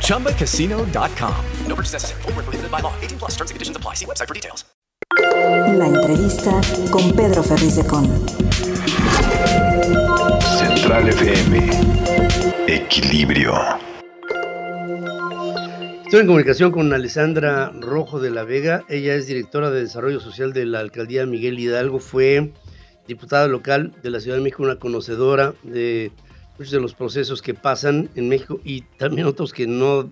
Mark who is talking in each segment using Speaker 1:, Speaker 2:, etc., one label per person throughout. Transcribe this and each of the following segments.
Speaker 1: ChumbaCasino.com.
Speaker 2: No purchase necessary. Void where prohibited by law. 18 plus terms and conditions apply. See website for details.
Speaker 3: La entrevista con Pedro Ferriz de Con.
Speaker 4: Central FM. Equilibrio.
Speaker 5: Estoy en comunicación con Alessandra Rojo de la Vega. Ella es directora de Desarrollo Social de la Alcaldía Miguel Hidalgo. Fue diputada local de la Ciudad de México, una conocedora de muchos de los procesos que pasan en México y también otros que no,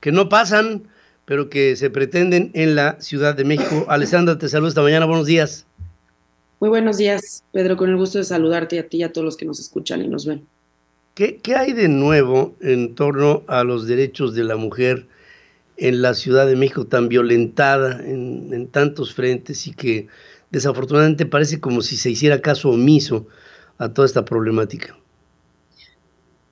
Speaker 5: que no pasan, pero que se pretenden en la Ciudad de México. Alessandra, te saludo esta mañana. Buenos días.
Speaker 6: Muy buenos días, Pedro. Con el gusto de saludarte a ti y a todos los que nos escuchan y nos ven.
Speaker 5: ¿Qué, qué hay de nuevo en torno a los derechos de la mujer? en la Ciudad de México tan violentada en, en, tantos frentes y que desafortunadamente parece como si se hiciera caso omiso a toda esta problemática.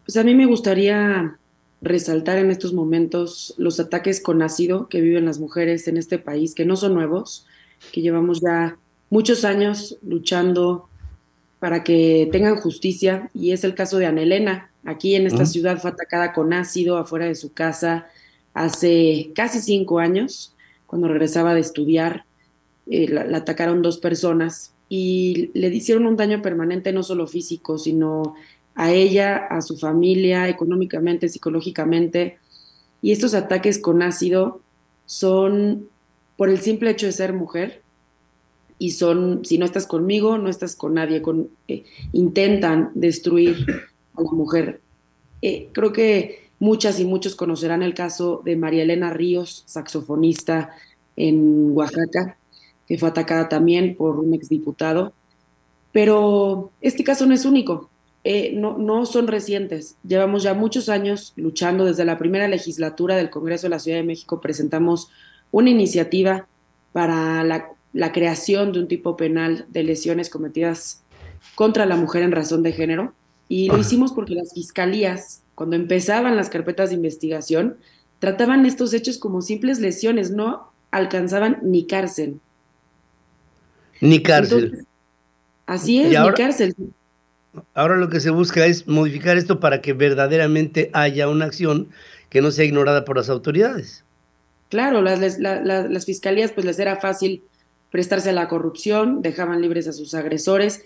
Speaker 6: Pues a mí me gustaría resaltar en estos momentos los ataques con ácido que viven las mujeres en este país, que no son nuevos, que llevamos ya muchos años luchando para que tengan justicia y es el caso de Anelena. Aquí en esta ciudad fue atacada con ácido afuera de su casa, hace casi cinco años, cuando regresaba de estudiar, eh, la, la, atacaron dos personas y le hicieron un daño permanente, no solo físico, sino a ella, a su familia, económicamente, psicológicamente. Y estos ataques con ácido son por el simple hecho de ser mujer y son, si no estás conmigo, no estás con nadie, con, eh, intentan destruir a la mujer. Eh, creo que Muchas y muchos conocerán el caso de María Elena Ríos, saxofonista en Oaxaca, que fue atacada también por un exdiputado. Pero este caso no es único, eh, no, no son recientes. Llevamos ya muchos años luchando. Desde la primera legislatura del Congreso de la Ciudad de México presentamos una iniciativa para la, la creación de un tipo penal de lesiones cometidas contra la mujer en razón de género. Y lo hicimos porque las fiscalías cuando empezaban las carpetas de investigación, trataban estos hechos como simples lesiones, no alcanzaban ni cárcel.
Speaker 5: Ni cárcel.
Speaker 6: Entonces, así es,
Speaker 5: ahora,
Speaker 6: ni cárcel.
Speaker 5: Ahora lo que se busca es modificar esto para que verdaderamente haya una acción que no sea ignorada por las autoridades.
Speaker 6: Claro, las, las, las, las fiscalías pues les era fácil prestarse a la corrupción, dejaban libres a sus agresores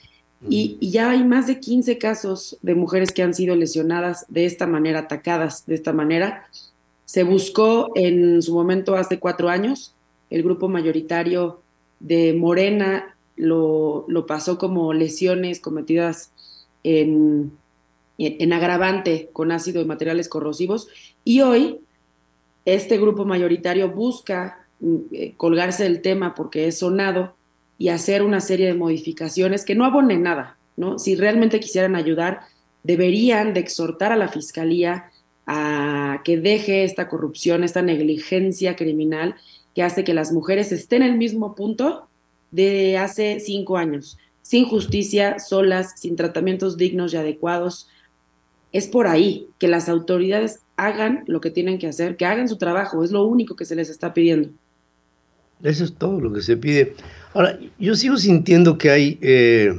Speaker 6: y, y, ya hay más de 15 casos de mujeres que han sido lesionadas de esta manera, atacadas de esta manera. Se buscó en su momento hace cuatro años, el grupo mayoritario de Morena lo, lo pasó como lesiones cometidas en, en, agravante con ácido y materiales corrosivos. Y hoy este grupo mayoritario busca eh, colgarse del tema porque es sonado y hacer una serie de modificaciones que no abonen nada, ¿no? Si realmente quisieran ayudar, deberían de exhortar a la fiscalía a que deje esta corrupción, esta negligencia criminal que hace que las mujeres estén en el mismo punto de hace cinco años, sin justicia, solas, sin tratamientos dignos y adecuados. Es por ahí que las autoridades hagan lo que tienen que hacer, que hagan su trabajo, es lo único que se les está pidiendo.
Speaker 5: Eso es todo lo que se pide. Ahora, yo sigo sintiendo que hay eh,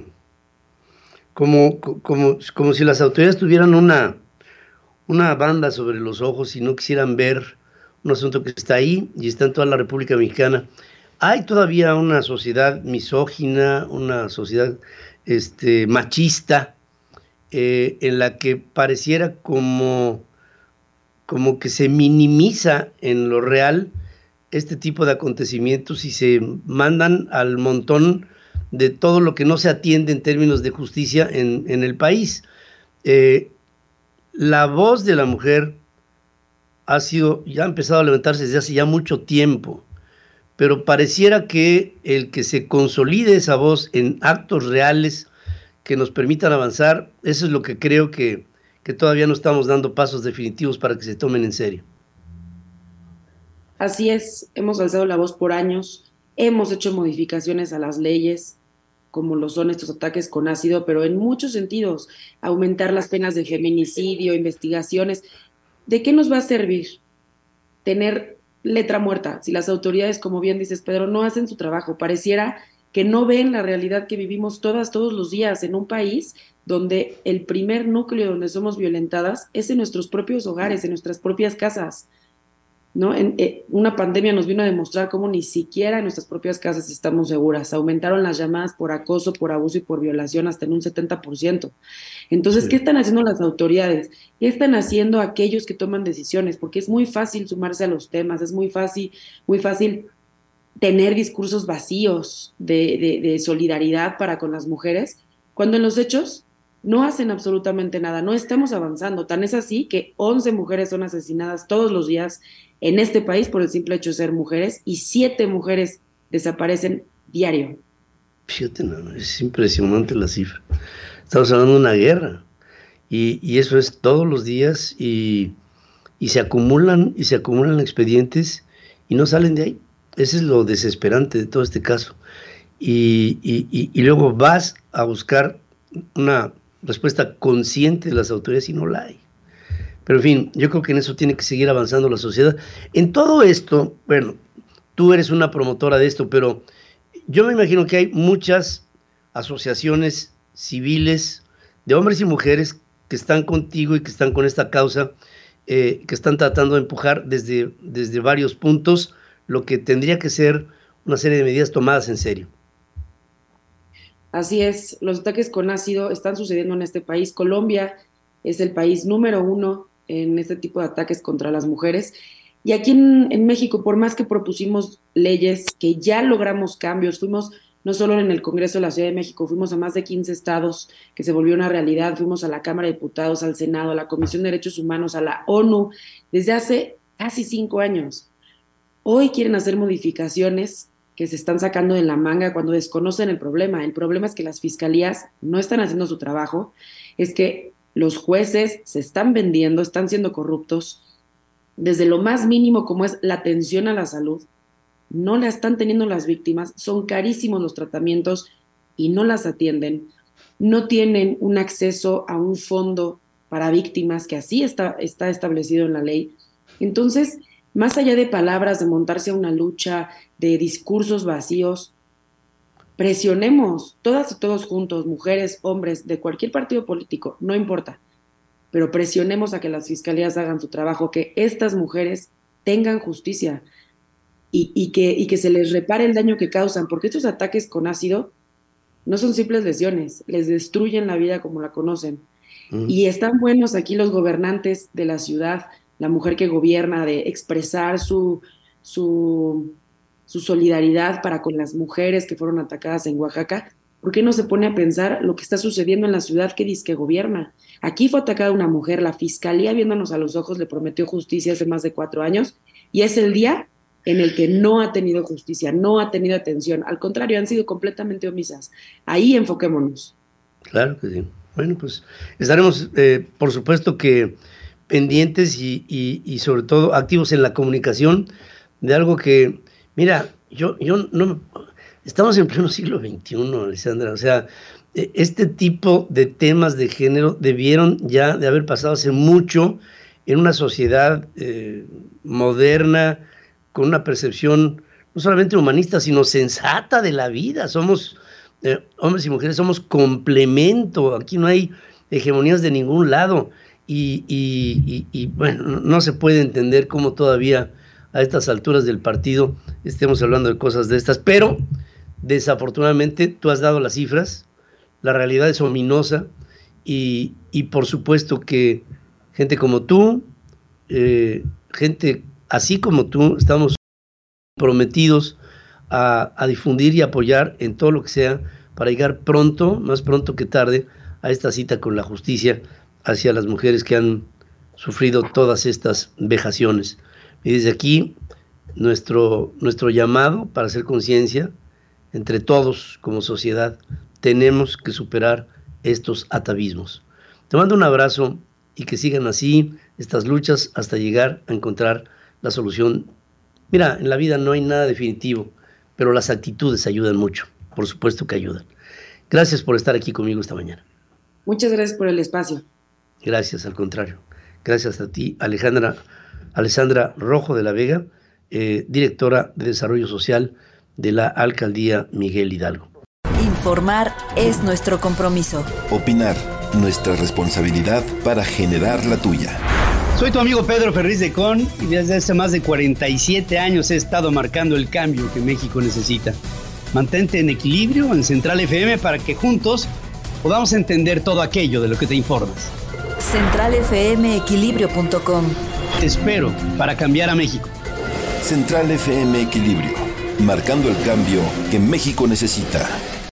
Speaker 5: como, como, como si las autoridades tuvieran una, una banda sobre los ojos y no quisieran ver un asunto que está ahí y está en toda la República Mexicana. Hay todavía una sociedad misógina, una sociedad este, machista, eh, en la que pareciera como, como que se minimiza en lo real este tipo de acontecimientos y se mandan al montón de todo lo que no se atiende en términos de justicia en, el país. Eh, la voz de la mujer ha sido, ya ha empezado a levantarse desde hace ya mucho tiempo, pero pareciera que el que se consolide esa voz en actos reales que nos permitan avanzar, eso es lo que creo que, que todavía no estamos dando pasos definitivos para que se tomen en serio.
Speaker 6: Así es, hemos alzado la voz por años, hemos hecho modificaciones a las leyes, como lo son estos ataques con ácido, pero en muchos sentidos, aumentar las penas de feminicidio, investigaciones. ¿De qué nos va a servir tener letra muerta si las autoridades, como bien dices Pedro, no hacen su trabajo? Pareciera que no ven la realidad que vivimos todas, todos los días en un país donde el primer núcleo donde somos violentadas es en nuestros propios hogares, en nuestras propias casas. ¿No? En, eh, una pandemia nos vino a demostrar cómo ni siquiera en nuestras propias casas estamos seguras. Aumentaron las llamadas por acoso, por abuso y por violación hasta en un 70%. Entonces, ¿qué están haciendo las autoridades? ¿Qué están haciendo aquellos que toman decisiones? Porque es muy fácil sumarse a los temas, es muy fácil, muy fácil tener discursos vacíos de, de, de solidaridad para con las mujeres, cuando en los hechos no hacen absolutamente nada, no estamos avanzando. Tan es así que 11 mujeres son asesinadas todos los días en este país por el simple hecho de ser mujeres y 7 mujeres desaparecen diario.
Speaker 5: Fíjate, no, es impresionante la cifra. Estamos hablando de una guerra y, y eso es todos los días y, y, se acumulan y se acumulan expedientes y no salen de ahí. Ese es lo desesperante de todo este caso. Y, y luego vas a buscar una respuesta consciente de las autoridades y no la hay. Pero en fin, yo creo que en eso tiene que seguir avanzando la sociedad. En todo esto, bueno, tú eres una promotora de esto, pero yo me imagino que hay muchas asociaciones civiles de hombres y mujeres que están contigo y que están con esta causa, eh, que están tratando de empujar desde, desde varios puntos lo que tendría que ser una serie de medidas tomadas en serio.
Speaker 6: Así es, los ataques con ácido están sucediendo en este país. Colombia es el país número uno en este tipo de ataques contra las mujeres. Y aquí en, México, por más que propusimos leyes, que ya logramos cambios, fuimos no solo en el Congreso de la Ciudad de México, fuimos a más de 15 estados que se volvió una realidad, fuimos a la Cámara de Diputados, al Senado, a la Comisión de Derechos Humanos, a la ONU, desde hace casi cinco años. Hoy quieren hacer modificaciones que se están sacando de la manga cuando desconocen el problema. El problema es que las fiscalías no están haciendo su trabajo, es que los jueces se están vendiendo, están siendo corruptos, desde lo más mínimo como es la atención a la salud, no la están teniendo las víctimas, son carísimos los tratamientos y no las atienden, no tienen un acceso a un fondo para víctimas que así está, está establecido en la ley. Entonces, más allá de palabras, de montarse a una lucha, de discursos vacíos, presionemos todas y todos juntos, mujeres, hombres, de cualquier partido político, no importa, pero presionemos a que las fiscalías hagan su trabajo, que estas mujeres tengan justicia y, y, que, y que se les repare el daño que causan, porque estos ataques con ácido no son simples lesiones, les destruyen la vida como la conocen. Mm. Y están buenos aquí los gobernantes de la ciudad la mujer que gobierna, de expresar su, su, su solidaridad para con las mujeres que fueron atacadas en Oaxaca, ¿por qué no se pone a pensar lo que está sucediendo en la ciudad que dice que gobierna? Aquí fue atacada una mujer, la fiscalía viéndonos a los ojos le prometió justicia hace más de cuatro años y es el día en el que no ha tenido justicia, no ha tenido atención, al contrario, han sido completamente omisas. Ahí enfoquémonos.
Speaker 5: Claro que sí. Bueno, pues estaremos, eh, por supuesto que pendientes y, y, sobre todo activos en la comunicación de algo que, mira, yo, yo no, estamos en pleno siglo XXI, Alessandra, o sea, e, este tipo de temas de género debieron ya de haber pasado hace mucho en una sociedad eh, moderna, con una percepción no solamente humanista, sino sensata de la vida. Somos eh, hombres y mujeres, somos complemento, aquí no hay hegemonías de ningún lado. Y, y, bueno, no se puede entender cómo todavía a estas alturas del partido estemos hablando de cosas de estas, pero desafortunadamente tú has dado las cifras, la realidad es ominosa y, por supuesto que gente como tú, eh, gente así como tú, estamos comprometidos a, a difundir y apoyar en todo lo que sea para llegar pronto, más pronto que tarde, a esta cita con la justicia hacia las mujeres que han sufrido todas estas vejaciones. Y desde aquí, nuestro, nuestro llamado para hacer conciencia, entre todos como sociedad, tenemos que superar estos atavismos. Te mando un abrazo y que sigan así estas luchas hasta llegar a encontrar la solución. Mira, en la vida no hay nada definitivo, pero las actitudes ayudan mucho, por supuesto que ayudan. Gracias por estar aquí conmigo esta mañana.
Speaker 6: Muchas gracias por el espacio.
Speaker 5: Gracias, al contrario. Gracias a ti, Alejandra, Alessandra Rojo de la Vega, eh, directora de Desarrollo Social de la Alcaldía Miguel Hidalgo.
Speaker 3: Informar es nuestro compromiso.
Speaker 4: Opinar, nuestra responsabilidad para generar la tuya.
Speaker 7: Soy tu amigo Pedro Ferriz de Con y desde hace más de 47 años he estado marcando el cambio que México necesita. Mantente en equilibrio en Central FM para que juntos podamos entender todo aquello de lo que te informas.
Speaker 3: CentralFMEquilibrio.com
Speaker 7: Te espero para cambiar a México.
Speaker 4: Central FM Equilibrio, marcando el cambio que México necesita.